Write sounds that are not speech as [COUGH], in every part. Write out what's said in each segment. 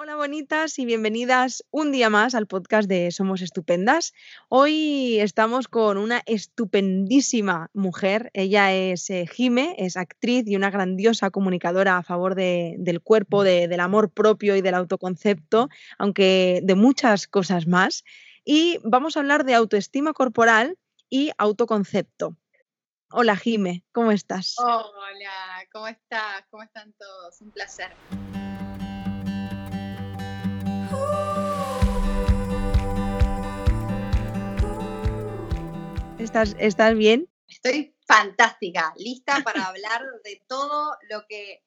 Hola bonitas y bienvenidas un día más al podcast de Somos Estupendas. Hoy estamos con una estupendísima mujer. Ella es eh, Jime, es actriz y una grandiosa comunicadora a favor del cuerpo, del amor propio y del autoconcepto, aunque de muchas cosas más. Y vamos a hablar de autoestima corporal y autoconcepto. Hola Jime, ¿cómo estás? Hola, ¿cómo estás? ¿Cómo están todos? Un placer. ¿Estás, ¿Estás bien? Estoy fantástica, lista para hablar de todo lo que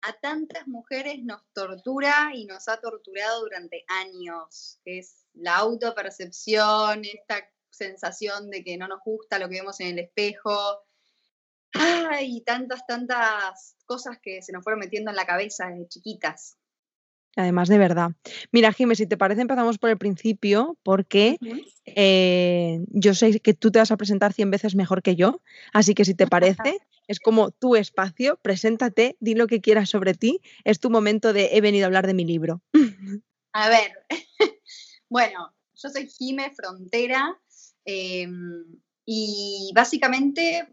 a tantas mujeres nos tortura y nos ha torturado durante años, es la autopercepción, esta sensación de que no nos gusta lo que vemos en el espejo. Ay, tantas, tantas cosas que se nos fueron metiendo en la cabeza desde chiquitas. Además de verdad. Mira, Jiménez, si te parece, empezamos por el principio, porque eh, yo sé que tú te vas a presentar 100 veces mejor que yo, así que si te parece, [LAUGHS] es como tu espacio, preséntate, di lo que quieras sobre ti, es tu momento de he venido a hablar de mi libro. [LAUGHS] A ver, [LAUGHS] bueno, yo soy Jime Frontera em, y básicamente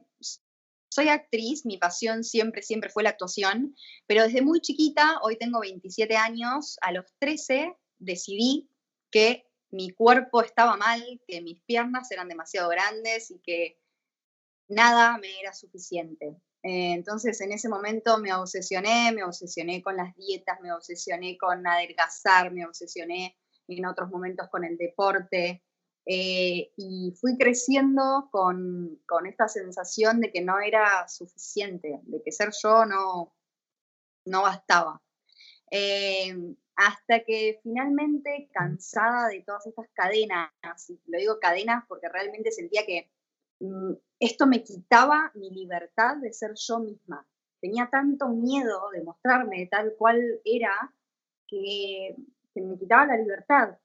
soy actriz, mi pasión siempre, siempre fue la actuación, pero desde muy chiquita, hoy tengo 27 años, a los 13 decidí que mi cuerpo estaba mal, que mis piernas eran demasiado grandes y que nada me era suficiente. Eh, entonces en ese momento me obsesioné, me obsesioné con las dietas, me obsesioné con adelgazar, me obsesioné en otros momentos con el deporte, eh, y fui creciendo con, esta sensación de que no era suficiente, de que ser yo no, no bastaba. Eh, hasta que finalmente, cansada de todas estas cadenas, y lo digo cadenas porque realmente sentía que mm, esto me quitaba mi libertad de ser yo misma. Tenía tanto miedo de mostrarme tal cual era que me quitaba la libertad.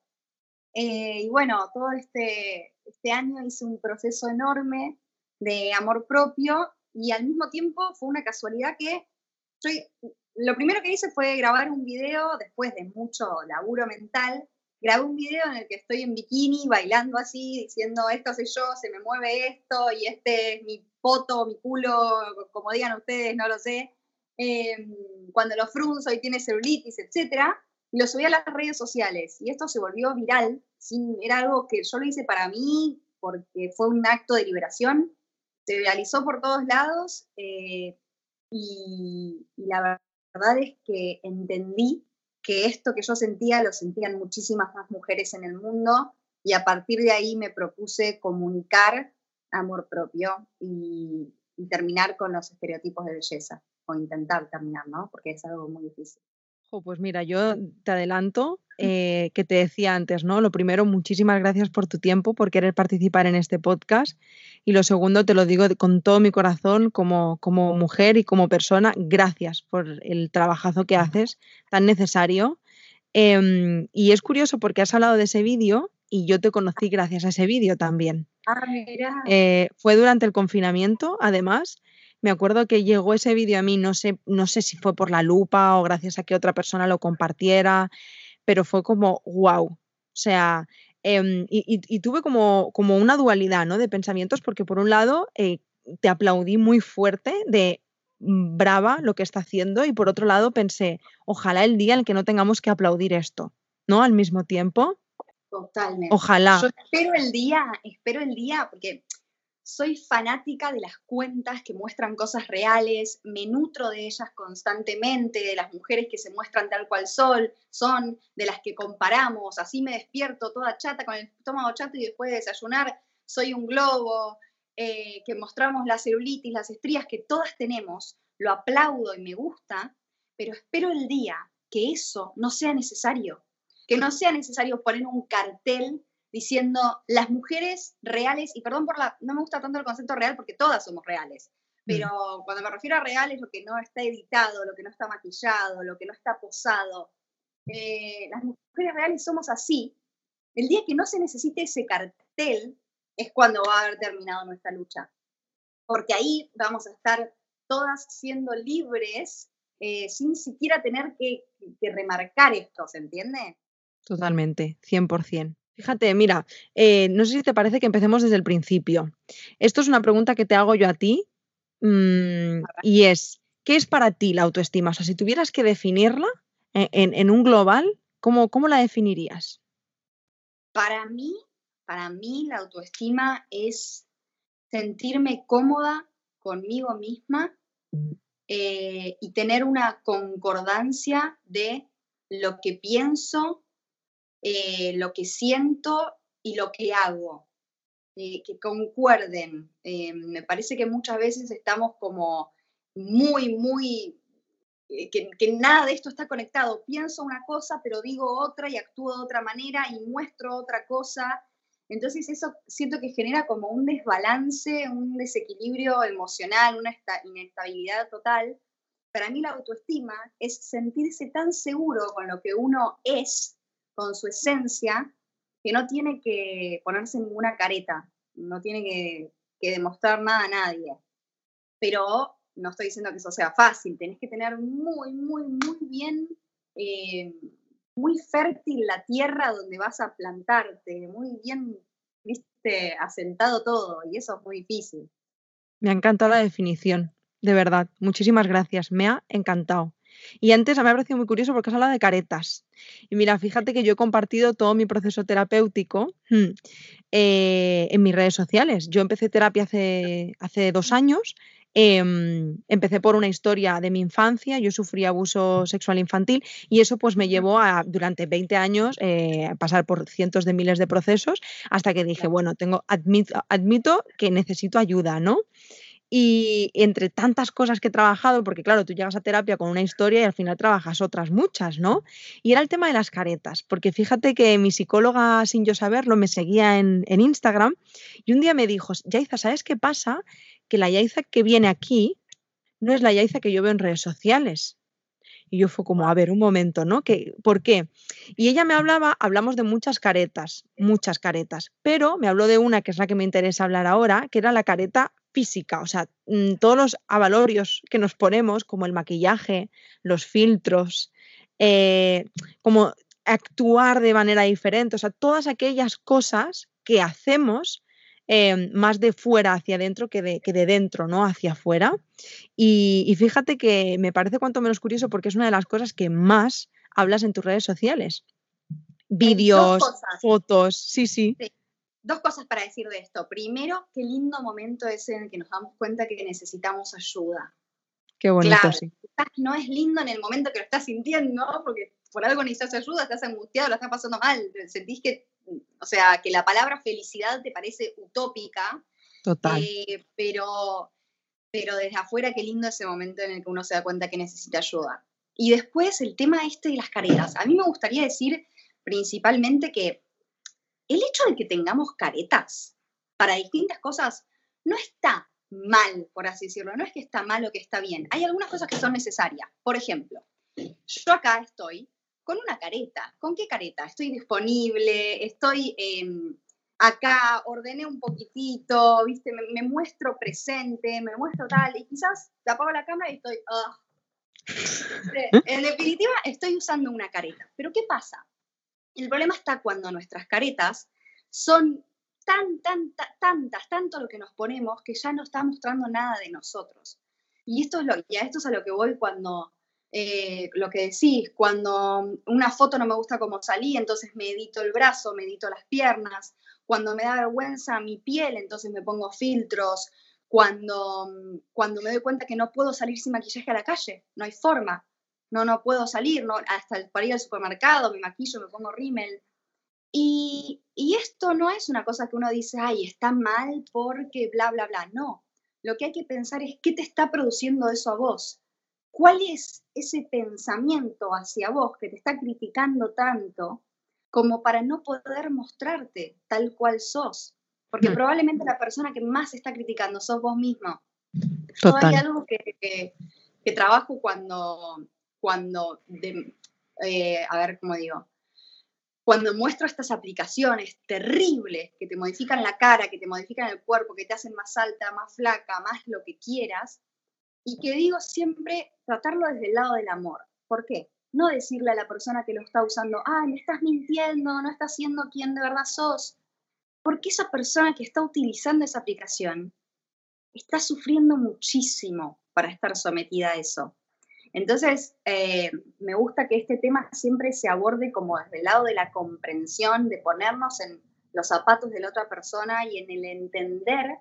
Eh, y bueno, todo este, este año hice un proceso enorme de amor propio y al mismo tiempo fue una casualidad que lo primero que hice fue grabar un video después de mucho laburo mental. Grabé un video en el que estoy en bikini bailando así, diciendo esto soy yo, se me mueve esto y este es mi poto, mi culo, como digan ustedes, no lo sé. Em, cuando lo frunzo y tiene celulitis, etcétera y lo subí a las redes sociales y esto se volvió viral. Sin, era algo que yo lo hice para mí porque fue un acto de liberación. Se viralizó por todos lados eh, y, la verdad es que entendí que esto que yo sentía lo sentían muchísimas más mujeres en el mundo y a partir de ahí me propuse comunicar amor propio y, y terminar con los estereotipos de belleza o intentar terminar, ¿no? Porque es algo muy difícil pues mira, yo te adelanto eh, que te decía antes, ¿no? Lo primero, muchísimas gracias por tu tiempo, por querer participar en este podcast. Y lo segundo, te lo digo con todo mi corazón, como, como mujer y como persona, gracias por el trabajazo que haces, tan necesario. Em, y es curioso porque has hablado de ese vídeo y yo te conocí gracias a ese vídeo también. Ah, mira. Eh, fue durante el confinamiento, además, me acuerdo que llegó ese vídeo a mí, no sé, no sé si fue por la lupa o gracias a que otra persona lo compartiera, pero fue como, wow. O sea, em, y, tuve como, como una dualidad ¿no? de pensamientos, porque por un lado eh, te aplaudí muy fuerte de mm, brava lo que está haciendo, y por otro lado pensé, ojalá el día en el que no tengamos que aplaudir esto, ¿no? Al mismo tiempo. Totalmente. Ojalá. Yo espero el día, espero el día, porque soy fanática de las cuentas que muestran cosas reales, me nutro de ellas constantemente, de las mujeres que se muestran tal cual sol, son, de las que comparamos, así me despierto toda chata con el estómago chato y después de desayunar soy un globo, eh, que mostramos la celulitis, las estrías que todas tenemos, lo aplaudo y me gusta, pero espero el día que eso no sea necesario, que no sea necesario poner un cartel diciendo las mujeres reales, y perdón por la, no me gusta tanto el concepto real porque todas somos reales, mm. pero cuando me refiero a real es lo que no está editado, lo que no está maquillado, lo que no está posado. Eh, las mujeres reales somos así. El día que no se necesite ese cartel es cuando va a haber terminado nuestra lucha. Porque ahí vamos a estar todas siendo libres eh, sin siquiera tener que, remarcar esto, ¿se entiende? Totalmente, 100%. Fíjate, mira, eh, no sé si te parece que empecemos desde el principio. Esto es una pregunta que te hago yo a ti mm, y es, ¿qué es para ti la autoestima? O sea, si tuvieras que definirla en, un global, ¿cómo, ¿cómo la definirías? Para mí, para mí la autoestima es sentirme cómoda conmigo misma eh, y tener una concordancia de lo que pienso, eh, lo que siento y lo que hago, eh, que concuerden. me parece que muchas veces estamos como muy, muy, que, que, nada de esto está conectado. Pienso una cosa, pero digo otra y actúo de otra manera y muestro otra cosa entonces eso siento que genera como un desbalance, un desequilibrio emocional, una inestabilidad total. Para mí la autoestima es sentirse tan seguro con lo que uno es, con su esencia, que no tiene que ponerse ninguna careta, no tiene que, demostrar nada a nadie. Pero no estoy diciendo que eso sea fácil, tenés que tener muy, muy, muy bien, eh, muy fértil la tierra donde vas a plantarte, muy bien viste, asentado todo, y eso es muy difícil. Me ha encantado la definición, de verdad. Muchísimas gracias, me ha encantado. Y antes me ha parecido muy curioso porque has hablado de caretas. Y mira, fíjate que yo he compartido todo mi proceso terapéutico hmm, eh, en mis redes sociales. Yo empecé terapia hace, hace dos años Em, empecé por una historia de mi infancia, yo sufrí abuso sexual infantil y eso pues me llevó a durante 20 años eh, a pasar por cientos de miles de procesos hasta que dije, bueno, tengo admito, admito que necesito ayuda, ¿no? Y entre tantas cosas que he trabajado, porque claro, tú llegas a terapia con una historia y al final trabajas otras muchas, ¿no? Y era el tema de las caretas, porque fíjate que mi psicóloga, sin yo saberlo, me seguía en, Instagram y un día me dijo, Yaiza, ¿sabes qué pasa? que la Yaiza que viene aquí no es la Yaiza que yo veo en redes sociales. Y yo fue como, a ver, un momento, ¿no? ¿Qué, ¿Por qué? Y ella me hablaba, hablamos de muchas caretas, muchas caretas, pero me habló de una que es la que me interesa hablar ahora, que era la careta física, o sea, mm, todos los avalorios que nos ponemos, como el maquillaje, los filtros, eh, como actuar de manera diferente, o sea, todas aquellas cosas que hacemos Em, más de fuera hacia adentro que de, que de dentro, ¿no? Hacia afuera. Y, fíjate que me parece cuanto menos curioso porque es una de las cosas que más hablas en tus redes sociales. Vídeos, fotos, sí, sí, Dos cosas para decir de esto. Primero, qué lindo momento es en el que nos damos cuenta que necesitamos ayuda. Qué bonito, sí. No es lindo en el momento que lo estás sintiendo, porque por algo necesitas ayuda, estás angustiado, lo estás pasando mal, sentís que o sea, que la palabra felicidad te parece utópica. Total. Eh, pero, pero desde afuera, qué lindo ese momento en el que uno se da cuenta que necesita ayuda. Y después el tema este de las caretas. A mí me gustaría decir principalmente que el hecho de que tengamos caretas para distintas cosas no está mal, por así decirlo. No es que está mal o que está bien. Hay algunas cosas que son necesarias. Por ejemplo, yo acá estoy con una careta. ¿Con qué careta? Estoy disponible, estoy em, acá, ordené un poquitito, ¿viste? Me, muestro presente, me muestro tal, y quizás apago la cámara y estoy... [LAUGHS] En definitiva, estoy usando una careta. Pero ¿qué pasa? El problema está cuando nuestras caretas son tan, tan, tantas, tanto lo que nos ponemos que ya no está mostrando nada de nosotros. Y esto es lo, a esto es a lo que voy cuando eh, lo que decís, cuando una foto no me gusta cómo salí, entonces me edito el brazo, me edito las piernas, cuando me da vergüenza mi piel, entonces me pongo filtros, cuando, cuando me doy cuenta que no puedo salir sin maquillaje a la calle, no hay forma, no, no puedo salir, no, hasta para ir al supermercado me maquillo, me pongo rímel. Y, y esto no es una cosa que uno dice, ay, está mal porque bla, bla, bla, no. Lo que hay que pensar es qué te está produciendo eso a vos ¿Cuál es ese pensamiento hacia vos que te está criticando tanto como para no poder mostrarte tal cual sos? Porque mm. probablemente la persona que más está criticando sos vos mismo. Total. Hay algo que, trabajo cuando, cuando eh, a ver cómo digo, cuando muestro estas aplicaciones terribles que te modifican la cara, que te modifican el cuerpo, que te hacen más alta, más flaca, más lo que quieras, y que digo siempre tratarlo desde el lado del amor. ¿Por qué? No decirle a la persona que lo está usando, ay, me estás mintiendo, no estás siendo quien de verdad sos. Porque esa persona que está utilizando esa aplicación está sufriendo muchísimo para estar sometida a eso. Entonces, eh, me gusta que este tema siempre se aborde como desde el lado de la comprensión, de ponernos en los zapatos de la otra persona y en el entender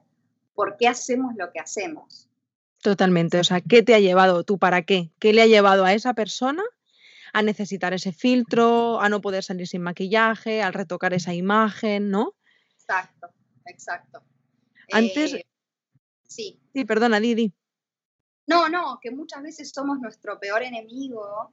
por qué hacemos lo que hacemos. Totalmente, o sea, ¿qué te ha llevado tú para qué? ¿Qué le ha llevado a esa persona a necesitar ese filtro, a no poder salir sin maquillaje, al retocar esa imagen, ¿no? Exacto, exacto. Antes... Eh, sí. Sí, perdona, Didi. No, no, que muchas veces somos nuestro peor enemigo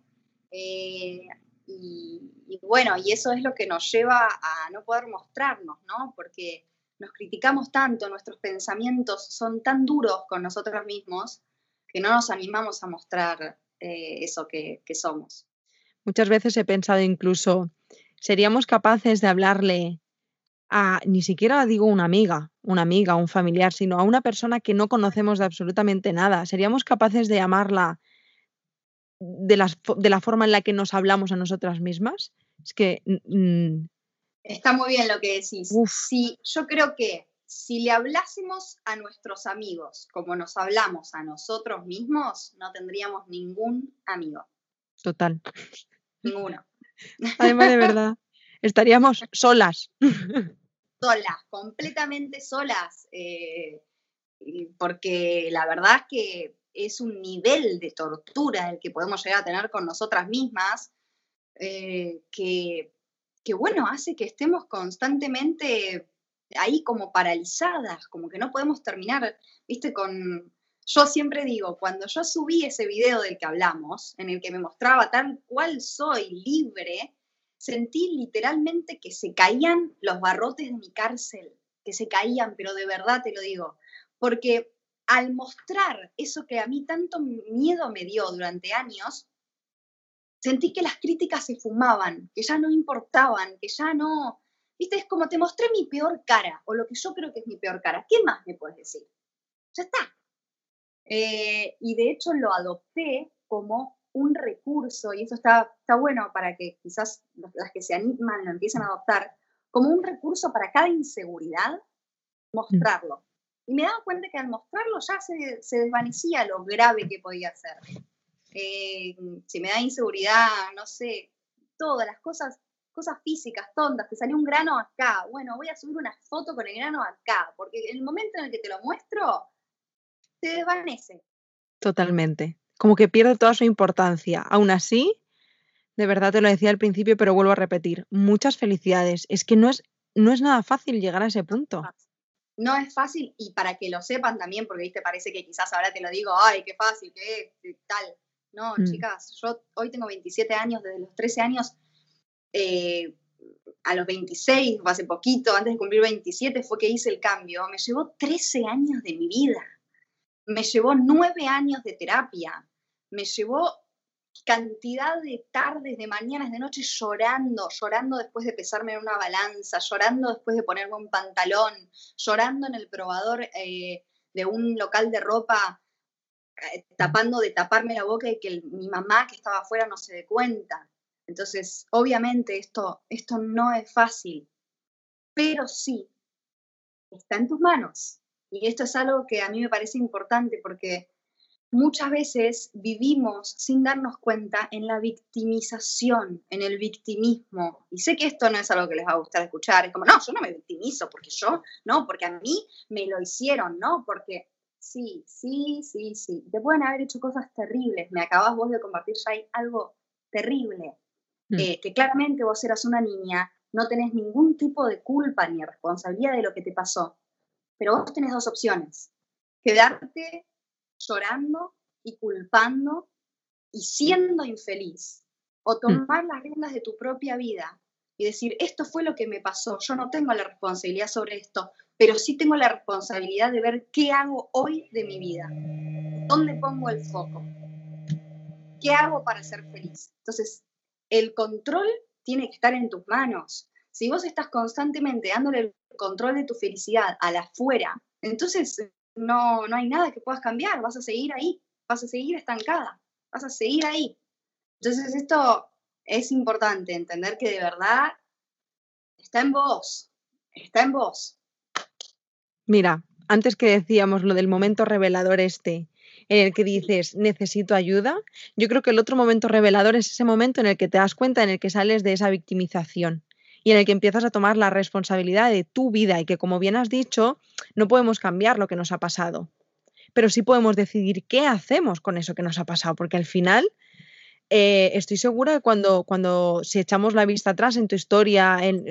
eh, y, bueno, y eso es lo que nos lleva a no poder mostrarnos, ¿no? Porque nos criticamos tanto, nuestros pensamientos son tan duros con nosotros mismos que no nos animamos a mostrar eh, eso que, que somos. Muchas veces he pensado incluso, ¿seríamos capaces de hablarle a, ni siquiera digo una amiga, una amiga, un familiar, sino a una persona que no conocemos de absolutamente nada? ¿Seríamos capaces de llamarla de, de la forma en la que nos hablamos a nosotras mismas? Es que... Está muy bien lo que decís. Sí, yo creo que si le hablásemos a nuestros amigos como nos hablamos a nosotros mismos, no tendríamos ningún amigo. Total. Ninguno. Además, de verdad, estaríamos [LAUGHS] solas. Solas, completamente solas. Eh, porque la verdad es que es un nivel de tortura el que podemos llegar a tener con nosotras mismas, eh, que, que, bueno, hace que estemos constantemente ahí como paralizadas, como que no podemos terminar, viste, con... Yo siempre digo, cuando yo subí ese video del que hablamos, en el que me mostraba tal cual soy, libre, sentí literalmente que se caían los barrotes de mi cárcel, que se caían, pero de verdad te lo digo, porque al mostrar eso que a mí tanto miedo me dio durante años, sentí que las críticas se fumaban, que ya no importaban, que ya no... Viste, es como te mostré mi peor cara, o lo que yo creo que es mi peor cara. ¿Qué más me puedes decir? Ya está. Eh, y de hecho lo adopté como un recurso, y eso está, está bueno para que quizás las que se animan lo empiecen a adoptar, como un recurso para cada inseguridad, mm. mostrarlo. Y me daba cuenta que al mostrarlo ya se, se desvanecía lo grave que podía ser. Eh, si me da inseguridad, no sé, todas las cosas, cosas físicas, tontas, te salió un grano acá, bueno, voy a subir una foto con el grano acá, porque en el momento en el que te lo muestro, se desvanece. Totalmente. Como que pierde toda su importancia. Aún así, de verdad te lo decía al principio, pero vuelvo a repetir, muchas felicidades. Es que no es, no es nada fácil llegar a ese punto no es fácil y para que lo sepan también, porque viste, parece que quizás ahora te lo digo, ay, qué fácil, qué tal. No, mm. chicas, yo hoy tengo 27 años, desde los 13 años eh, a los 26, hace poquito, antes de cumplir 27, fue que hice el cambio. Me llevó 13 años de mi vida, me llevó 9 años de terapia, me llevó cantidad de tardes, de mañanas, de noches llorando, llorando después de pesarme en una balanza, llorando después de ponerme un pantalón, llorando en el probador eh, de un local de ropa, eh, tapando de taparme la boca y que mi mamá que estaba afuera no se dé cuenta. Entonces, obviamente esto, esto no es fácil, pero sí, está en tus manos. Y esto es algo que a mí me parece importante porque muchas veces vivimos sin darnos cuenta en la victimización, en el victimismo. Y sé que esto no es algo que les va a gustar escuchar. Es como, no, yo no me victimizo porque yo, no, porque a mí me lo hicieron, ¿no? Porque sí, sí, sí, sí. Te pueden haber hecho cosas terribles. Me acabas vos de compartir hay algo terrible. Mm. Eh, que claramente vos eras una niña, no tenés ningún tipo de culpa ni responsabilidad de lo que te pasó. Pero vos tenés dos opciones. Quedarte llorando y culpando y siendo infeliz. O tomar las riendas de tu propia vida y decir, esto fue lo que me pasó, yo no tengo la responsabilidad sobre esto, pero sí tengo la responsabilidad de ver qué hago hoy de mi vida, dónde pongo el foco, qué hago para ser feliz. Entonces, el control tiene que estar en tus manos. Si vos estás constantemente dándole el control de tu felicidad a la afuera, entonces no, no hay nada que puedas cambiar, vas a seguir ahí. vas a seguir estancada, vas a seguir ahí. Entonces esto es importante, entender que de verdad está en vos, está en vos. Mira, antes que decíamos lo del momento revelador este, en el que dices, necesito ayuda, yo creo que el otro momento revelador es ese momento en el que te das cuenta, en el que sales de esa victimización y en el que empiezas a tomar la responsabilidad de tu vida y que, como bien has dicho, no podemos cambiar lo que nos ha pasado, pero sí podemos decidir qué hacemos con eso que nos ha pasado, porque al final eh, estoy segura que cuando, cuando si echamos la vista atrás en tu historia, en,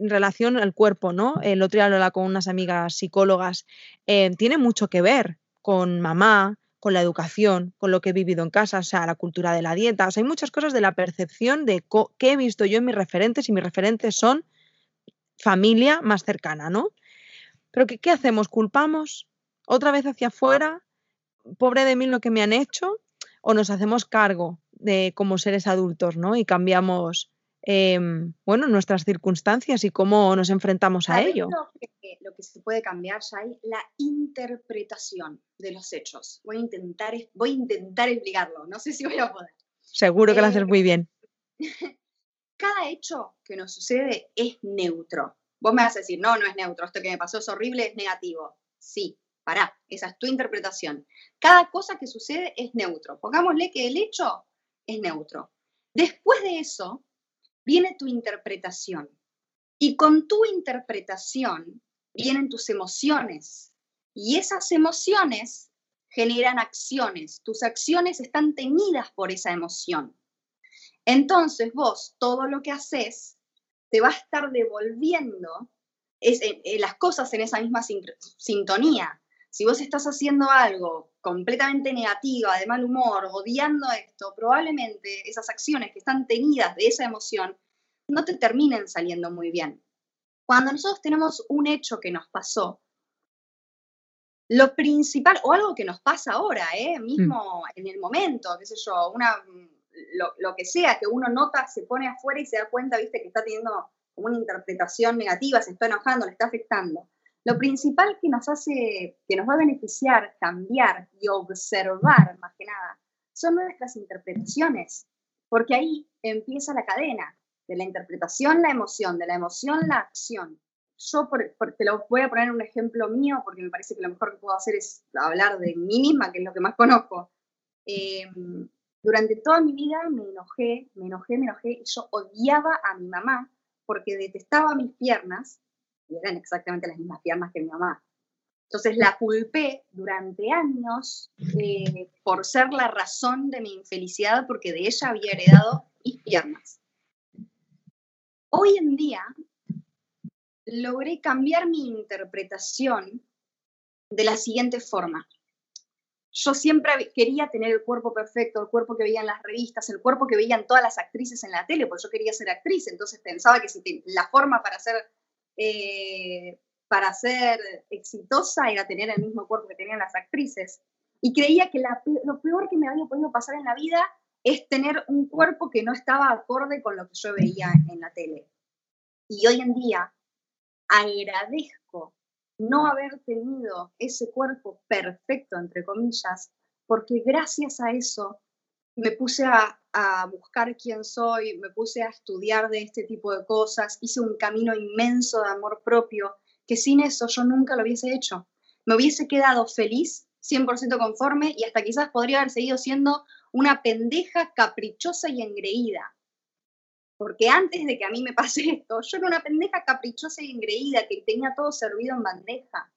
relación al cuerpo, ¿no? El otro día hablaba con unas amigas psicólogas, eh, tiene mucho que ver con mamá, con la educación, con lo que he vivido en casa, o sea, la cultura de la dieta. O sea, hay muchas cosas de la percepción de qué he visto yo en mis referentes y mis referentes son familia más cercana, ¿no? Pero ¿qué, hacemos? ¿Culpamos otra vez hacia afuera? Pobre de mí lo que me han hecho. ¿O nos hacemos cargo de como seres adultos, ¿no? Y cambiamos Em, bueno, nuestras circunstancias y cómo nos enfrentamos a ello. Lo que, lo que se puede cambiar, Shai, la interpretación de los hechos. Voy a intentar, voy a intentar explicarlo, no sé si voy a poder. Seguro que lo haces muy bien. [LAUGHS] Cada hecho que nos sucede es neutro. Vos me vas a decir, no, no es neutro, esto que me pasó es horrible, es negativo. Sí, pará, esa es tu interpretación. Cada cosa que sucede es neutro. Pongámosle que el hecho es neutro. Después de eso, viene tu interpretación. Y con tu interpretación vienen tus emociones. Y esas emociones generan acciones. Tus acciones están teñidas por esa emoción. Entonces vos, todo lo que haces, te va a estar devolviendo eh, eh, las cosas en esa misma sintonía. Si vos estás haciendo algo completamente negativa, de mal humor, odiando esto, probablemente esas acciones que están tenidas de esa emoción no te terminen saliendo muy bien. Cuando nosotros tenemos un hecho que nos pasó, lo principal, o algo que nos pasa ahora, ¿eh? mismo mm. en el momento, qué sé yo, una, lo, lo, que sea, que uno nota, se pone afuera y se da cuenta, viste, que está teniendo como una interpretación negativa, se está enojando, le está afectando. Lo principal que nos hace, que nos va a beneficiar cambiar y observar más que nada, son nuestras interpretaciones, porque ahí empieza la cadena, de la interpretación la emoción, de la emoción la acción. Yo te lo voy a poner un ejemplo mío porque me parece que lo mejor que puedo hacer es hablar de mí misma, que es lo que más conozco. Em, durante toda mi vida me enojé, me enojé, me enojé y yo odiaba a mi mamá porque detestaba mis piernas y eran exactamente las mismas piernas que mi mamá. Entonces la culpé durante años eh, por ser la razón de mi infelicidad porque de ella había heredado mis piernas. Hoy en día logré cambiar mi interpretación de la siguiente forma. Yo siempre quería tener el cuerpo perfecto, el cuerpo que veía en las revistas, el cuerpo que veían todas las actrices en la tele, porque yo quería ser actriz, entonces pensaba que la forma para ser, eh, para ser exitosa era tener el mismo cuerpo que tenían las actrices. Y creía que lo peor que me había podido pasar en la vida es tener un cuerpo que no estaba acorde con lo que yo veía en la tele. Y hoy en día agradezco no haber tenido ese cuerpo perfecto, entre comillas, porque gracias a eso me puse a, buscar quién soy, me puse a estudiar de este tipo de cosas, hice un camino inmenso de amor propio, que sin eso yo nunca lo hubiese hecho. Me hubiese quedado feliz, 100% conforme y hasta quizás podría haber seguido siendo una pendeja caprichosa y engreída. Porque antes de que a mí me pase esto, yo era una pendeja caprichosa y engreída que tenía todo servido en bandeja.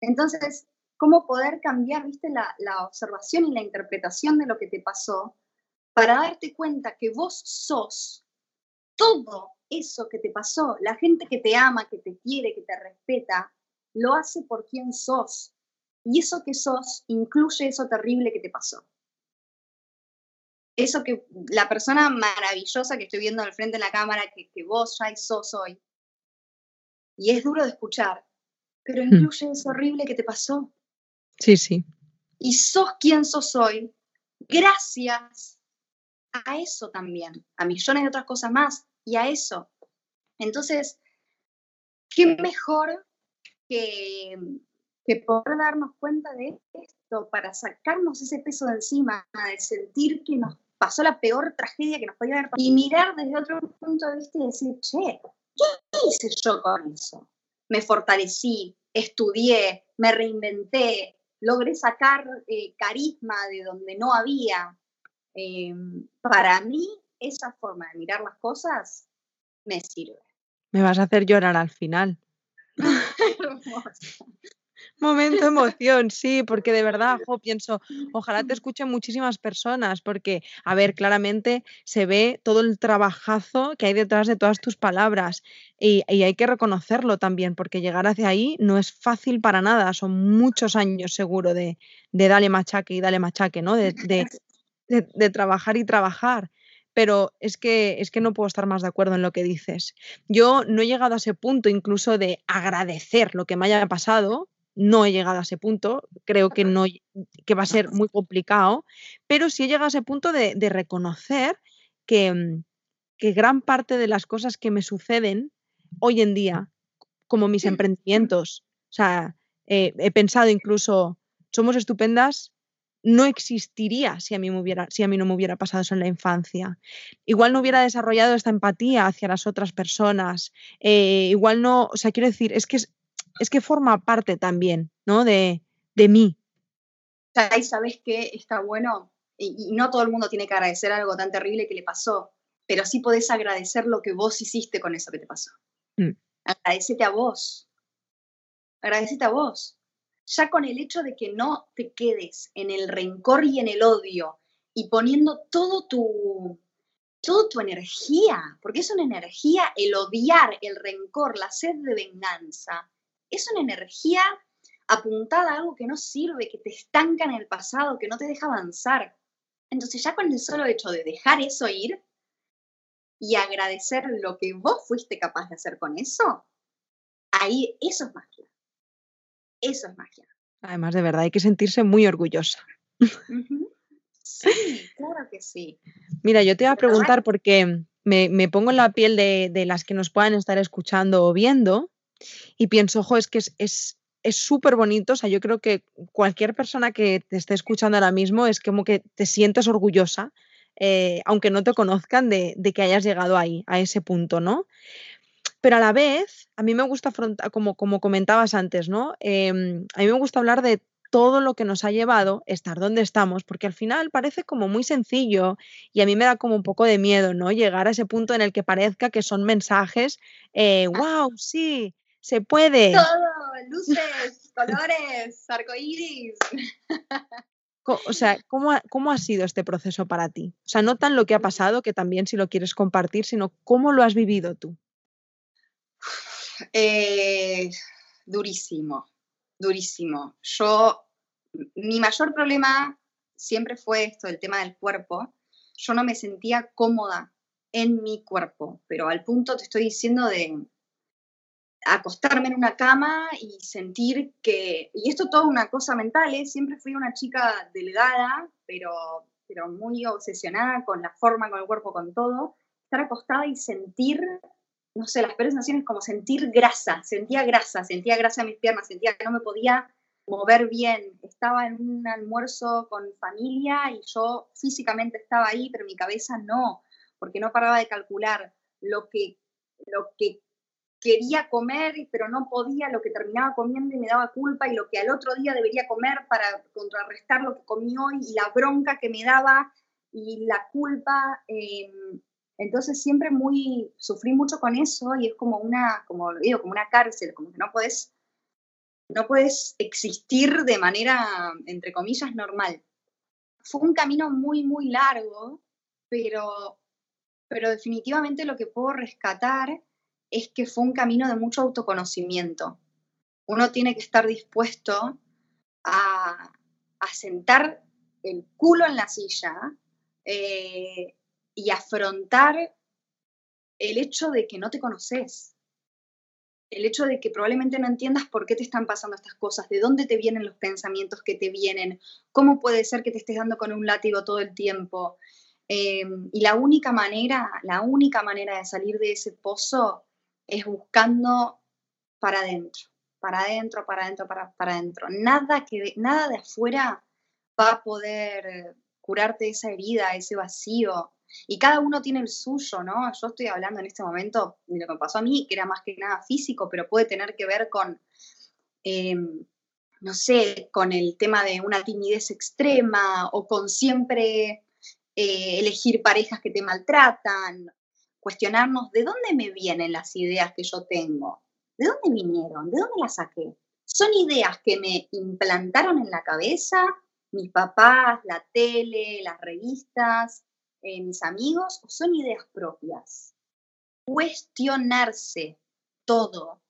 Entonces, ¿cómo poder cambiar, viste, la observación y la interpretación de lo que te pasó para darte cuenta que vos sos todo eso que te pasó? La gente que te ama, que te quiere, que te respeta, lo hace por quien sos. Y eso que sos incluye eso terrible que te pasó eso que la persona maravillosa que estoy viendo al frente de la cámara, que, que vos ya sos hoy, y es duro de escuchar, pero hmm. incluye eso horrible que te pasó. Sí, sí. Y sos quien sos hoy, gracias a eso también, a millones de otras cosas más, y a eso. Entonces, ¿qué mejor que que poder darnos cuenta de esto para sacarnos ese peso de encima, de sentir que nos pasó la peor tragedia que nos podía haber pasado y mirar desde otro punto de vista y decir, che, ¿qué hice yo con eso? Me fortalecí, estudié, me reinventé, logré sacar eh, carisma de donde no había. Em, para mí, esa forma de mirar las cosas me sirve. Me vas a hacer llorar al final. [LAUGHS] Momento emoción, sí, porque de verdad, jo, pienso, ojalá te escuchen muchísimas personas, porque, a ver, claramente se ve todo el trabajazo que hay detrás de todas tus palabras y, hay que reconocerlo también, porque llegar hacia ahí no es fácil para nada, son muchos años seguro de, de dale machaque y dale machaque, ¿no? De, de, [LAUGHS] de trabajar y trabajar pero es que, es que no puedo estar más de acuerdo en lo que dices. Yo no he llegado a ese punto incluso de agradecer lo que me haya pasado, no he llegado a ese punto, creo que, no, que va a ser [LAUGHS] muy complicado, pero sí he llegado a ese punto de, reconocer que, mm, que, gran parte de las cosas que me suceden hoy en día, como mis emprendimientos, o sea, eh, he pensado incluso, somos estupendas, no existiría si a, mí me hubiera, si a mí no me hubiera pasado eso en la infancia. Igual no hubiera desarrollado esta empatía hacia las otras personas. Eh, igual no, o sea, quiero decir, es que es, es que forma parte también, ¿no? De, de mí. Y sabes que está bueno, y, no todo el mundo tiene que agradecer algo tan terrible que le pasó, pero sí podés agradecer lo que vos hiciste con eso que te pasó. Mm. Agradecete a vos. Agradecete a vos. Ya con el hecho de que no te quedes en el rencor y en el odio y poniendo todo tu, toda tu energía, porque es una energía el odiar, el rencor, la sed de venganza, es una energía apuntada a algo que no sirve, que te estanca en el pasado, que no te deja avanzar. Entonces ya con el solo hecho de dejar eso ir y agradecer lo que vos fuiste capaz de hacer con eso, ahí eso es magia. Eso es magia. Además, de verdad, hay que sentirse muy orgullosa. Sí, claro que sí. Mira, yo te iba a preguntar porque me, pongo en la piel de, de, las que nos puedan estar escuchando o viendo y pienso, ojo, es que es, es súper bonito, o sea, yo creo que cualquier persona que te esté escuchando ahora mismo es como que te sientes orgullosa, eh, aunque no te conozcan, de, que hayas llegado ahí, a ese punto, ¿no? Pero a la vez, a mí me gusta afrontar, como, como comentabas antes, ¿no? Em, a mí me gusta hablar de todo lo que nos ha llevado estar donde estamos, porque al final parece como muy sencillo y a mí me da como un poco de miedo, ¿no? Llegar a ese punto en el que parezca que son mensajes, wow, eh, sí, se puede. Todo, luces, colores, arcoíris. [LAUGHS] O sea, ¿cómo ha, ¿cómo ha sido este proceso para ti? O sea, no tan lo que ha pasado, que también si lo quieres compartir, sino cómo lo has vivido tú. Eh, durísimo, durísimo. Yo, mi mayor problema siempre fue esto, el tema del cuerpo. Yo no me sentía cómoda en mi cuerpo, pero al punto te estoy diciendo de acostarme en una cama y sentir que, y esto todo una cosa mental, ¿eh? siempre fui una chica delgada, pero, pero muy obsesionada con la forma, con el cuerpo, con todo, estar acostada y sentir, no sé, las peores sensaciones como sentir grasa, sentía grasa, sentía grasa en mis piernas, sentía que no me podía mover bien, estaba en un almuerzo con familia y yo físicamente estaba ahí, pero mi cabeza no, porque no paraba de calcular lo que, lo que quería comer, pero no podía, lo que terminaba comiendo y me daba culpa, y lo que al otro día debería comer para contrarrestar lo que comí hoy, y la bronca que me daba, y la culpa. Em, entonces siempre muy, sufrí mucho con eso, y es como una, como lo digo, como una cárcel, como que no puedes, no puedes existir de manera, entre comillas, normal. Fue un camino muy, muy largo, pero, pero definitivamente lo que puedo rescatar es que fue un camino de mucho autoconocimiento. Uno tiene que estar dispuesto a, sentar el culo en la silla eh, y afrontar el hecho de que no te conoces, el hecho de que probablemente no entiendas por qué te están pasando estas cosas, de dónde te vienen los pensamientos que te vienen, cómo puede ser que te estés dando con un látigo todo el tiempo. Eh, y la única manera, la única manera de salir de ese pozo es buscando para adentro, para adentro, para adentro, para, para adentro. Nada, que, nada de afuera va a poder curarte esa herida, ese vacío. Y cada uno tiene el suyo, ¿no? Yo estoy hablando en este momento de lo que pasó a mí, que era más que nada físico, pero puede tener que ver con, em, no sé, con el tema de una timidez extrema o con siempre eh, elegir parejas que te maltratan, cuestionarnos de dónde me vienen las ideas que yo tengo, de dónde vinieron, de dónde las saqué. Son ideas que me implantaron en la cabeza mis papás, la tele, las revistas, eh, mis amigos, o son ideas propias. Cuestionarse todo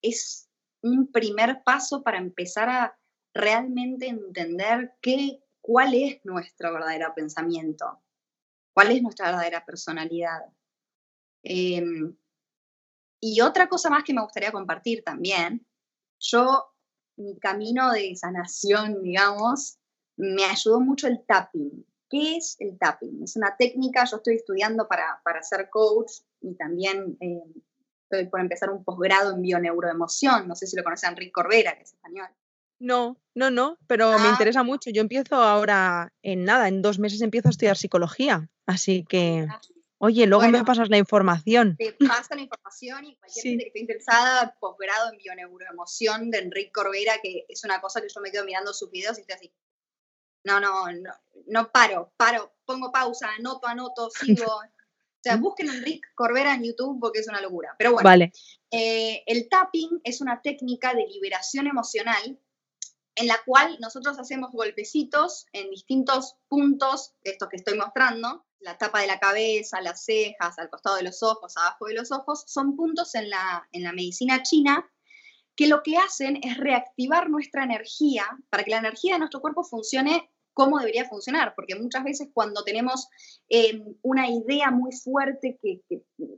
es un primer paso para empezar a realmente entender qué, cuál es nuestro verdadero pensamiento, cuál es nuestra verdadera personalidad. Em, y otra cosa más que me gustaría compartir también, yo, mi camino de sanación, digamos, me ayudó mucho el tapping. ¿Qué es el tapping? Es una técnica, yo estoy estudiando para, para ser coach y también eh, estoy por empezar un posgrado en bioneuroemoción. No sé si lo conocen Enrique Corbera, que es español. No, no, no, pero me ah. interesa mucho. Yo empiezo ahora en nada, en dos meses empiezo a estudiar psicología, así que, oye, luego me pasas la información. Te paso la información y cualquier gente que esté interesada, posgrado en bioneuroemoción de Enrique Corbera, que es una cosa que yo me quedo mirando sus videos y estoy así, no, no, no, no paro, paro, pongo pausa, anoto, anoto, [LAUGHS] sigo. O sea, busquen a Enrique Corbera en YouTube porque es una locura. Pero bueno, vale. Eh, el tapping es una técnica de liberación emocional en la cual nosotros hacemos golpecitos en distintos puntos, estos que estoy mostrando, la tapa de la cabeza, las cejas, al costado de los ojos, abajo de los ojos, son puntos en la, en la medicina china que lo que hacen es reactivar nuestra energía para que la energía de nuestro cuerpo funcione como debería funcionar, porque muchas veces cuando tenemos em, una idea muy fuerte que,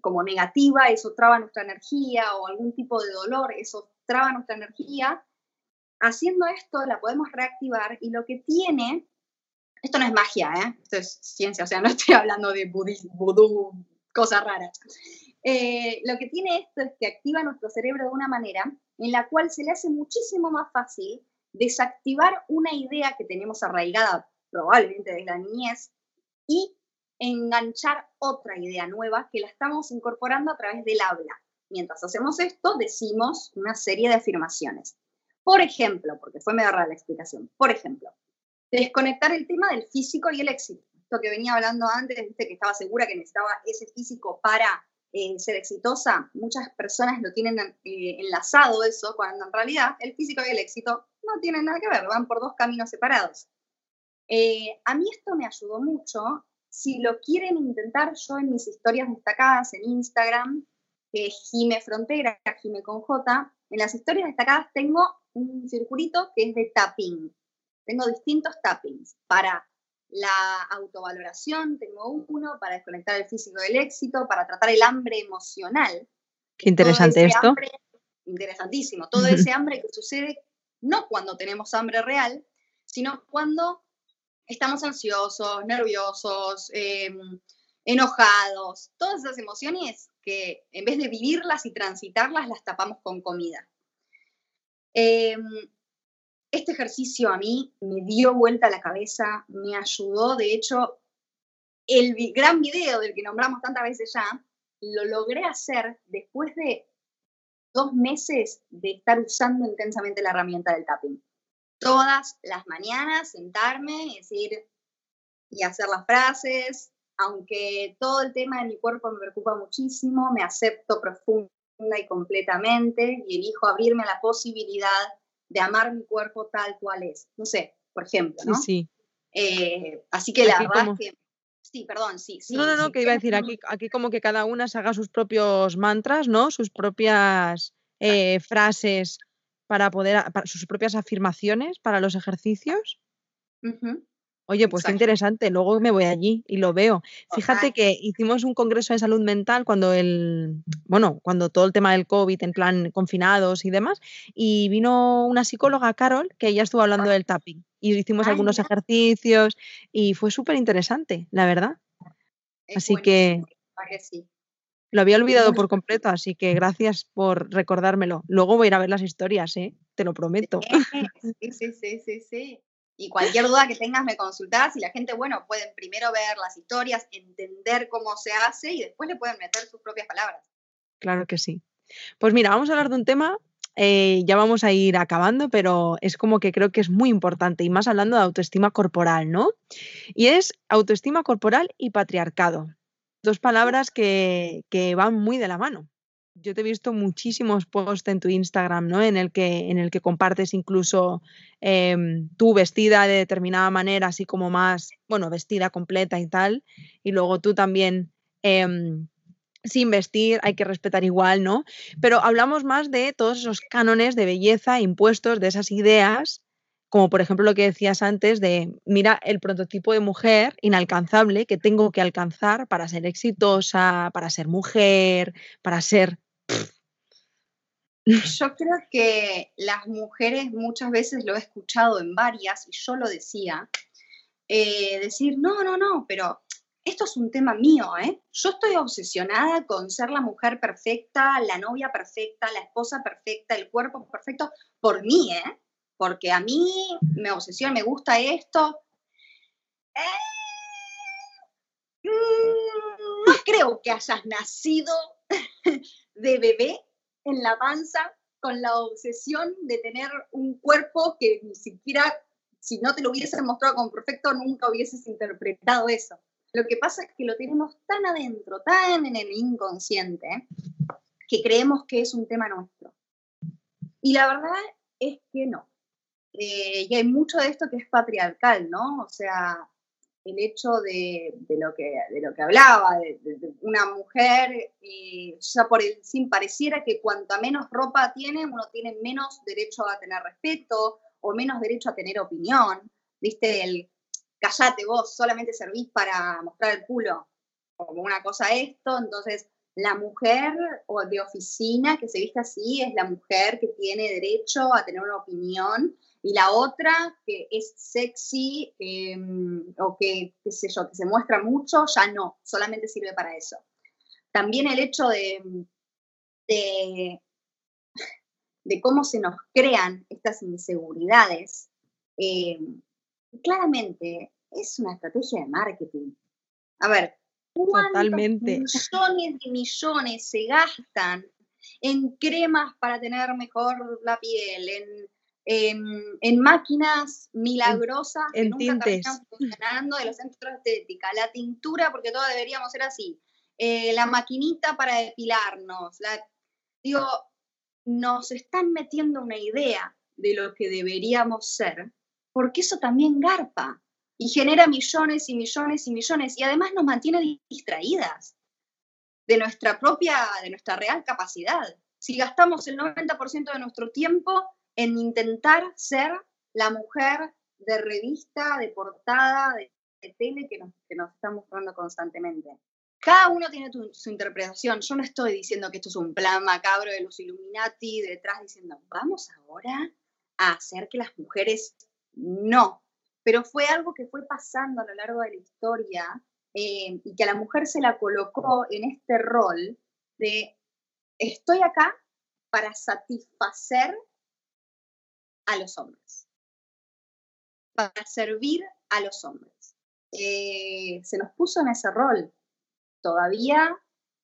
como negativa, eso traba nuestra energía o algún tipo de dolor, eso traba nuestra energía. Haciendo esto la podemos reactivar y lo que tiene, esto no es magia, ¿eh? esto es ciencia, o sea, no estoy hablando de vudú, cosas raras. Eh, lo que tiene esto es que activa nuestro cerebro de una manera en la cual se le hace muchísimo más fácil desactivar una idea que tenemos arraigada probablemente desde la niñez y enganchar otra idea nueva que la estamos incorporando a través del habla. Mientras hacemos esto, decimos una serie de afirmaciones. Por ejemplo, porque fue medio rara la explicación, por ejemplo, desconectar el tema del físico y el éxito. Esto que venía hablando antes, viste que estaba segura que necesitaba ese físico para eh, ser exitosa, muchas personas lo tienen eh, enlazado eso, cuando en realidad el físico y el éxito no tienen nada que ver, van por dos caminos separados. Eh, a mí esto me ayudó mucho. Si lo quieren intentar, yo en mis historias destacadas en Instagram, que es Jime Frontera, Jime con J, en las historias destacadas tengo un circulito que es de tapping. Tengo distintos tappings para la autovaloración, tengo uno para desconectar el físico del éxito, para tratar el hambre emocional. Qué interesante esto. interesantísimo. Todo ese [LAUGHS] hambre que sucede no cuando tenemos hambre real, sino cuando estamos ansiosos, nerviosos, em, enojados, todas esas emociones que en vez de vivirlas y transitarlas, las tapamos con comida. Em, este ejercicio a mí me dio vuelta la cabeza, me ayudó, de hecho, el gran video del que nombramos tantas veces ya, lo logré hacer después de dos meses de estar usando intensamente la herramienta del tapping. Todas las mañanas sentarme y decir y hacer las frases, aunque todo el tema de mi cuerpo me preocupa muchísimo, me acepto profunda y completamente y elijo abrirme a la posibilidad de amar mi cuerpo tal cual es. No sé, por ejemplo, ¿no? Sí. Eh, así que la verdad es que... Sí, perdón, sí, sí. No, no, no, que iba a decir, aquí, aquí como que cada una se haga sus propios mantras, ¿no? Sus propias eh, frases para poder, para sus propias afirmaciones para los ejercicios. Oye, pues qué interesante. Luego me voy allí y lo veo. Fíjate que hicimos un congreso de salud mental cuando el, bueno, cuando todo el tema del COVID, en plan confinados y demás, y vino una psicóloga, Carol, que ella estuvo hablando del tapping y hicimos algunos ejercicios y fue súper interesante, la verdad. Así que, Lo había olvidado por completo, así que gracias por recordármelo. Luego voy a ir a ver las historias, ¿eh? Te lo prometo. Sí, sí, sí, sí, sí. Y cualquier duda que tengas me consultás y la gente, bueno, pueden primero ver las historias, entender cómo se hace y después le pueden meter sus propias palabras. Claro que sí. Pues mira, vamos a hablar de un tema, eh, ya vamos a ir acabando, pero es como que creo que es muy importante y más hablando de autoestima corporal, ¿no? Y es autoestima corporal y patriarcado. Dos palabras que, que van muy de la mano yo te he visto muchísimos posts en tu Instagram, ¿no? En el que, en el que compartes incluso em, tú vestida de determinada manera, así como más, bueno, vestida completa y tal. Y luego tú también em, sin vestir, hay que respetar igual, ¿no? Pero hablamos más de todos esos cánones de belleza impuestos, de esas ideas, como por ejemplo lo que decías antes de, mira, el prototipo de mujer inalcanzable que tengo que alcanzar para ser exitosa, para ser mujer, para ser [LAUGHS] yo creo que las mujeres muchas veces lo he escuchado en varias, y yo lo decía, eh, decir, no, no, no, pero esto es un tema mío, ¿eh? Yo estoy obsesionada con ser la mujer perfecta, la novia perfecta, la esposa perfecta, el cuerpo perfecto, por mí, ¿eh? Porque a mí me obsesiona, me gusta esto. Eh, mm, no creo que hayas nacido [LAUGHS] de bebé en la panza con la obsesión de tener un cuerpo que ni siquiera, si no te lo hubiesen mostrado como perfecto, nunca hubieses interpretado eso. Lo que pasa es que lo tenemos tan adentro, tan en el inconsciente, que creemos que es un tema nuestro. Y la verdad es que no. Eh, y hay mucho de esto que es patriarcal, ¿no? O sea, el hecho de, lo, que, de lo que hablaba, de, una mujer, eh, ya por el sin pareciera que cuanta menos ropa tiene, uno tiene menos derecho a tener respeto o menos derecho a tener opinión. ¿Viste? El callate vos, solamente servís para mostrar el culo, como una cosa esto, entonces la mujer o de oficina que se viste así es la mujer que tiene derecho a tener una opinión y la otra, que es sexy em, o que, qué sé yo, que se muestra mucho, ya no, solamente sirve para eso. También el hecho de, de, cómo se nos crean estas inseguridades, em, claramente es una estrategia de marketing. A ver, ¿cuántos millones de millones se gastan en cremas para tener mejor la piel, en en, máquinas milagrosas en, que nunca funcionando de los centros de estética, la tintura, porque todos deberíamos ser así, eh, la maquinita para depilarnos, digo, nos están metiendo una idea de lo que deberíamos ser, porque eso también garpa y genera millones y millones y millones y además nos mantiene distraídas de nuestra propia, de nuestra real capacidad. Si gastamos el 90% de nuestro tiempo en intentar ser la mujer de revista, de portada, de, tele que nos, que nos está mostrando constantemente. Cada uno tiene su interpretación. Yo no estoy diciendo que esto es un plan macabro de los Illuminati detrás diciendo, vamos ahora a hacer que las mujeres no. Pero fue algo que fue pasando a lo largo de la historia eh, y que a la mujer se la colocó en este rol de estoy acá para satisfacer a los hombres, para servir a los hombres. Eh, se nos puso en ese rol. Todavía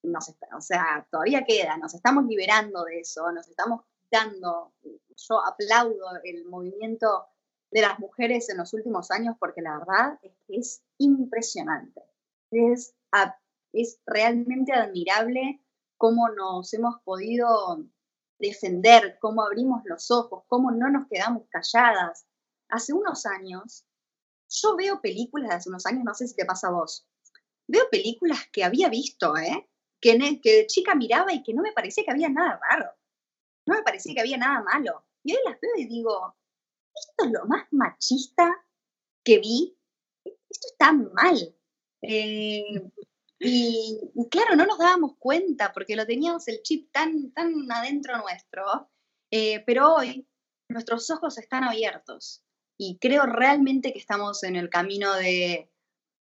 nos o sea, todavía queda, nos estamos liberando de eso, nos estamos quitando. Yo aplaudo el movimiento de las mujeres en los últimos años porque la verdad es que es impresionante. Es, es realmente admirable cómo nos hemos podido defender, cómo abrimos los ojos, cómo no nos quedamos calladas. Hace unos años, yo veo películas hace unos años, no sé si te pasa a vos, veo películas que había visto, ¿eh? Que, que chica miraba y que no me parecía que había nada raro, no me parecía que había nada malo. Y hoy las veo y digo, esto es lo más machista que vi, esto está mal. Eh, y, claro, no nos dábamos cuenta porque lo teníamos el chip tan, tan adentro nuestro, eh, pero hoy nuestros ojos están abiertos y creo realmente que estamos en el camino de,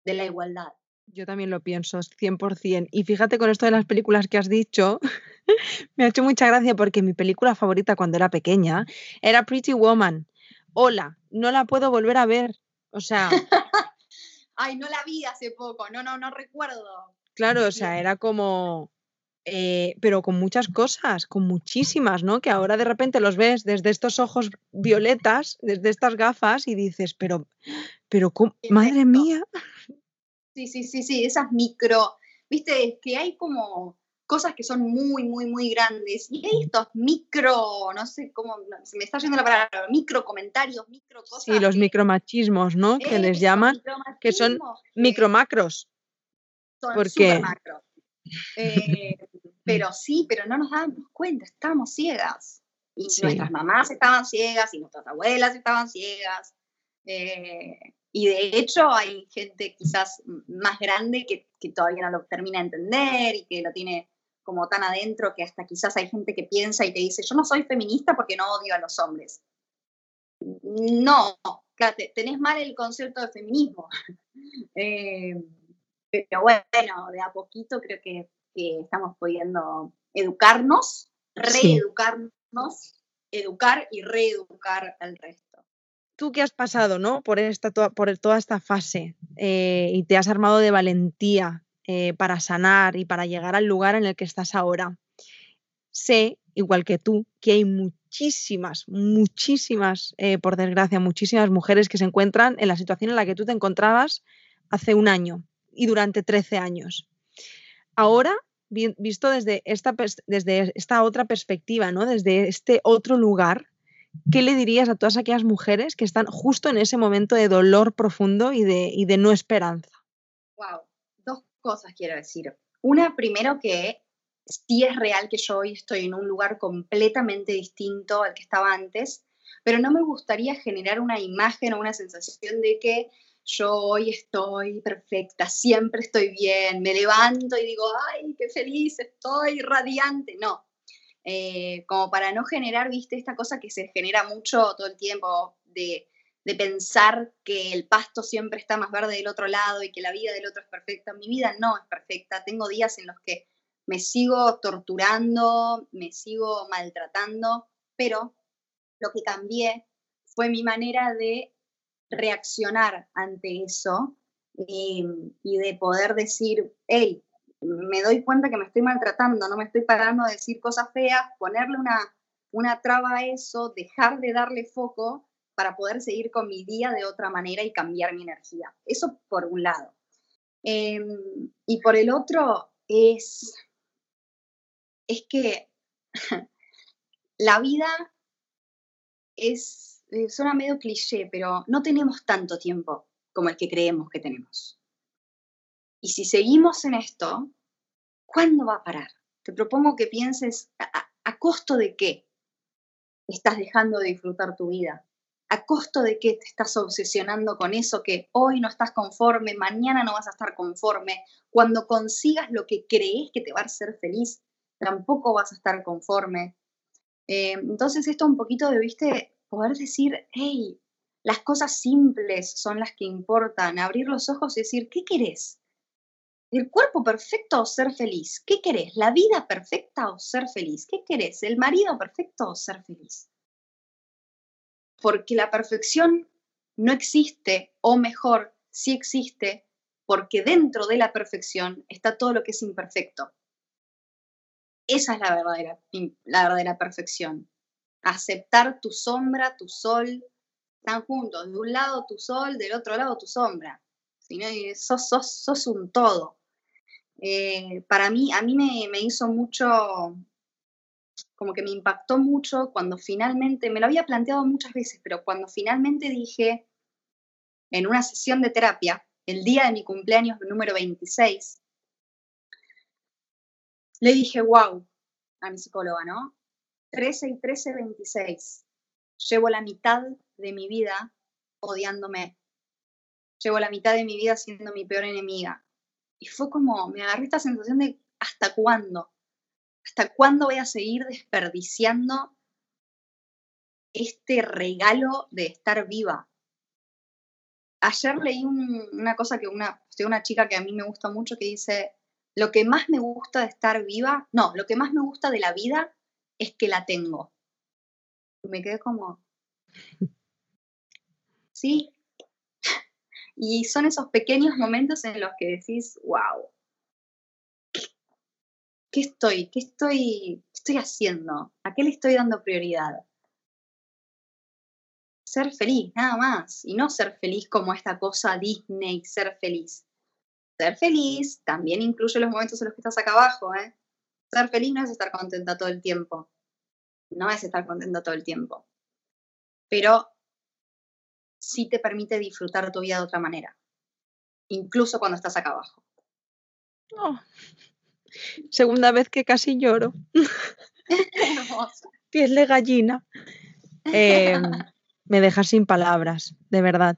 de la igualdad. Yo también lo pienso, 100%. Y fíjate con esto de las películas que has dicho, [LAUGHS] me ha hecho mucha gracia porque mi película favorita cuando era pequeña era Pretty Woman. Hola, no la puedo volver a ver. O sea, [LAUGHS] Ay, no la vi hace poco, no, no, no recuerdo. claro, o sea, era como, eh, pero con muchas cosas, con muchísimas, ¿no? Que ahora de repente los ves desde estos ojos violetas, desde estas gafas y dices, pero, pero, ¿cómo? ¿Qué es madre mía. Sí, sí, sí, sí, esas micro, viste, que hay como cosas que son muy, muy, muy grandes y hay estos micro, no sé cómo, se me está yendo la palabra, micro comentarios, micro cosas. Sí, los micromachismos, ¿no? Que les Eso, llaman, que son micromacros. son porque- súper macro. Eh, [LAUGHS] pero sí, pero no nos dábamos cuenta, estábamos ciegas. Y Sí. nuestras mamás estaban ciegas y nuestras abuelas estaban ciegas. Eh, y de hecho hay gente quizás más grande que, que todavía no lo termina de entender y que lo tiene como tan adentro que hasta quizás hay gente que piensa y te dice, yo no soy feminista porque no odio a los hombres. No, claro, te- tenés mal el concepto de feminismo. [LAUGHS] Eh, pero bueno, de a poquito creo que, que estamos pudiendo educarnos, Sí. reeducarnos, educar y reeducar al resto. Tú que has pasado, ¿no? Por, esta, por toda esta fase eh, y te has armado de valentía eh, para sanar y para llegar al lugar en el que estás ahora. Sé, igual que tú, que hay muchísimas, muchísimas, eh, por desgracia, muchísimas mujeres que se encuentran en la situación en la que tú te encontrabas hace un año y durante 13 años. Ahora, vi- visto desde esta, desde esta otra perspectiva, ¿no? Desde este otro lugar, ¿qué le dirías a todas aquellas mujeres que están justo en ese momento de dolor profundo y de, y de no esperanza? Wow, cosas quiero decir. Una, primero que sí es real que yo hoy estoy en un lugar completamente distinto al que estaba antes, pero no me gustaría generar una imagen o una sensación de que yo hoy estoy perfecta, siempre estoy bien, me levanto y digo, ay, qué feliz estoy, radiante. No, Eh, como para no generar, viste, esta cosa que se genera mucho todo el tiempo de, de pensar que el pasto siempre está más verde del otro lado y que la vida del otro es perfecta. Mi vida no es perfecta. Tengo días en los que me sigo torturando, me sigo maltratando, pero lo que cambié fue mi manera de reaccionar ante eso eh, y de poder decir, hey, me doy cuenta que me estoy maltratando, no me estoy parando a decir cosas feas, ponerle una, una traba a eso, dejar de darle foco para poder seguir con mi día de otra manera y cambiar mi energía. Eso por un lado. Eh, y por el otro es, es que [LAUGHS] la vida es, eh, suena medio cliché, pero no tenemos tanto tiempo como el que creemos que tenemos. Y si seguimos en esto, ¿cuándo va a parar? Te propongo que pienses a- a costo de qué estás dejando de disfrutar tu vida. ¿A costo de qué te estás obsesionando con eso que hoy no estás conforme, mañana no vas a estar conforme? Cuando consigas lo que crees que te va a hacer feliz, tampoco vas a estar conforme. Eh, entonces esto un poquito de, viste, poder decir, hey, las cosas simples son las que importan, abrir los ojos y decir, ¿qué querés? ¿El cuerpo perfecto o ser feliz? ¿Qué querés? ¿La vida perfecta o ser feliz? ¿Qué querés? ¿El marido perfecto o ser feliz? Porque la perfección no existe, o mejor, sí existe, porque dentro de la perfección está todo lo que es imperfecto. Esa es la verdadera, la verdadera perfección. Aceptar tu sombra, tu sol, están juntos. De un lado tu sol, del otro lado tu sombra. Si no, sos, sos, sos un todo. Eh, para mí, a mí me, me, hizo mucho, como que me impactó mucho cuando finalmente, me lo había planteado muchas veces, pero cuando finalmente dije en una sesión de terapia, el día de mi cumpleaños número 26, le dije, wow, a mi psicóloga, ¿no? 13 y 13, 26. Llevo la mitad de mi vida odiándome. Llevo la mitad de mi vida siendo mi peor enemiga. Y fue como, me agarré esta sensación de, ¿hasta cuándo? ¿Hasta cuándo voy a seguir desperdiciando este regalo de estar viva? ayer leí una cosa que una, una chica que a mí me gusta mucho que dice, lo que más me gusta de estar viva, no, lo que más me gusta de la vida es que la tengo. Y me quedé como, [LAUGHS] sí. [LAUGHS] Y son esos pequeños momentos en los que decís, wow, ¿qué, estoy? ¿Qué estoy, estoy haciendo? ¿A qué le estoy dando prioridad? ser feliz, nada más. Y no ser feliz como esta cosa Disney, ser feliz. Ser feliz también incluye los momentos en los que estás acá abajo, ¿eh? Ser feliz no es estar contenta todo el tiempo. No es estar contenta todo el tiempo. Pero sí te permite disfrutar tu vida de otra manera. Incluso cuando estás acá abajo. Oh. Segunda vez que casi lloro. [LAUGHS] Piel de gallina. Eh, me dejas sin palabras, de verdad.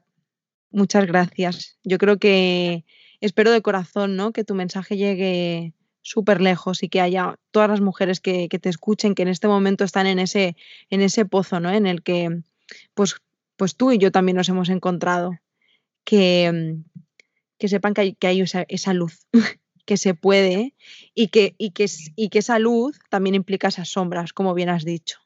Muchas gracias. Yo creo que espero de corazón, ¿no? Que tu mensaje llegue súper lejos y que haya todas las mujeres que, te escuchen, que en este momento están en ese, en ese pozo, ¿no? En el que, pues, pues tú y yo también nos hemos encontrado. Que, que sepan que hay, que hay esa, luz, [LAUGHS] que se puede y que, y, que, y que esa luz también implica esas sombras, como bien has dicho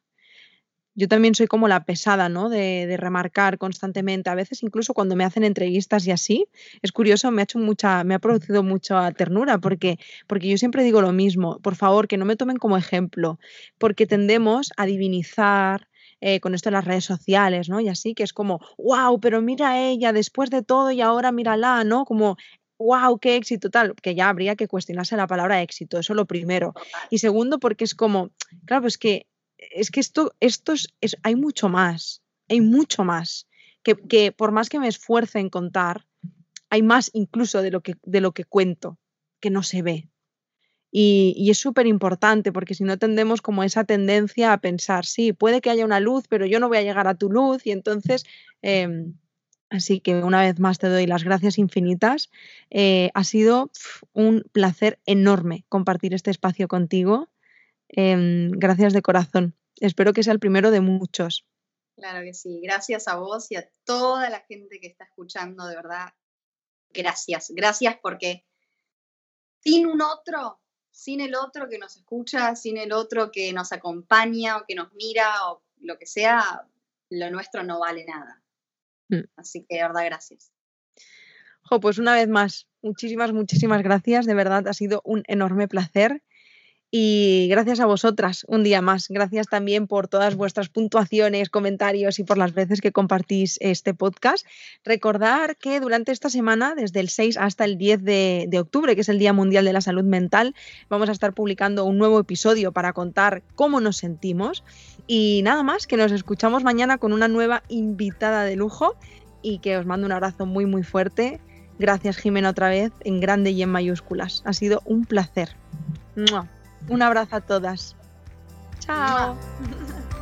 yo también soy como la pesada, ¿no? De, remarcar constantemente. A veces, incluso cuando me hacen entrevistas y así, es curioso, me ha hecho mucha, me ha producido mucha ternura, porque, porque yo siempre digo lo mismo. Por favor, que no me tomen como ejemplo, porque tendemos a divinizar. Eh, con esto de las redes sociales, ¿no? Y así, que es como, wow, pero mira a ella después de todo y ahora mírala, ¿no? Como wow, qué éxito, tal, que ya habría que cuestionarse la palabra éxito, eso lo primero. Y segundo, porque es como, claro, pues que es que esto, esto es, hay mucho más, hay mucho más, que, por más que me esfuerce en contar, hay más incluso de lo que, de lo que cuento, que no se ve. Y, es súper importante porque si no tendemos como esa tendencia a pensar, sí, puede que haya una luz, pero yo no voy a llegar a tu luz y entonces... Em, así que una vez más te doy las gracias infinitas. Eh, ha sido un placer enorme compartir este espacio contigo. Em, gracias de corazón. Espero que sea el primero de muchos. Claro que sí. Gracias a vos y a toda la gente que está escuchando, de verdad. Gracias. Gracias porque sin un otro, sin el otro que nos escucha, sin el otro que nos acompaña o que nos mira o lo que sea, lo nuestro no vale nada. Mm. Así que de verdad, gracias. Jo, pues una vez más, muchísimas, muchísimas gracias. De verdad, ha sido un enorme placer. Y gracias a vosotras un día más. Gracias también por todas vuestras puntuaciones, comentarios y por las veces que compartís este podcast. Recordar que durante esta semana, desde el 6 hasta el 10 de, octubre, que es el Día Mundial de la Salud Mental, vamos a estar publicando un nuevo episodio para contar cómo nos sentimos. Y nada más, que nos escuchamos mañana con una nueva invitada de lujo y que os mando un abrazo muy, muy fuerte. Gracias, Jimena, otra vez, en grande y en mayúsculas. Ha sido un placer. Un abrazo a todas. Chao. [LAUGHS]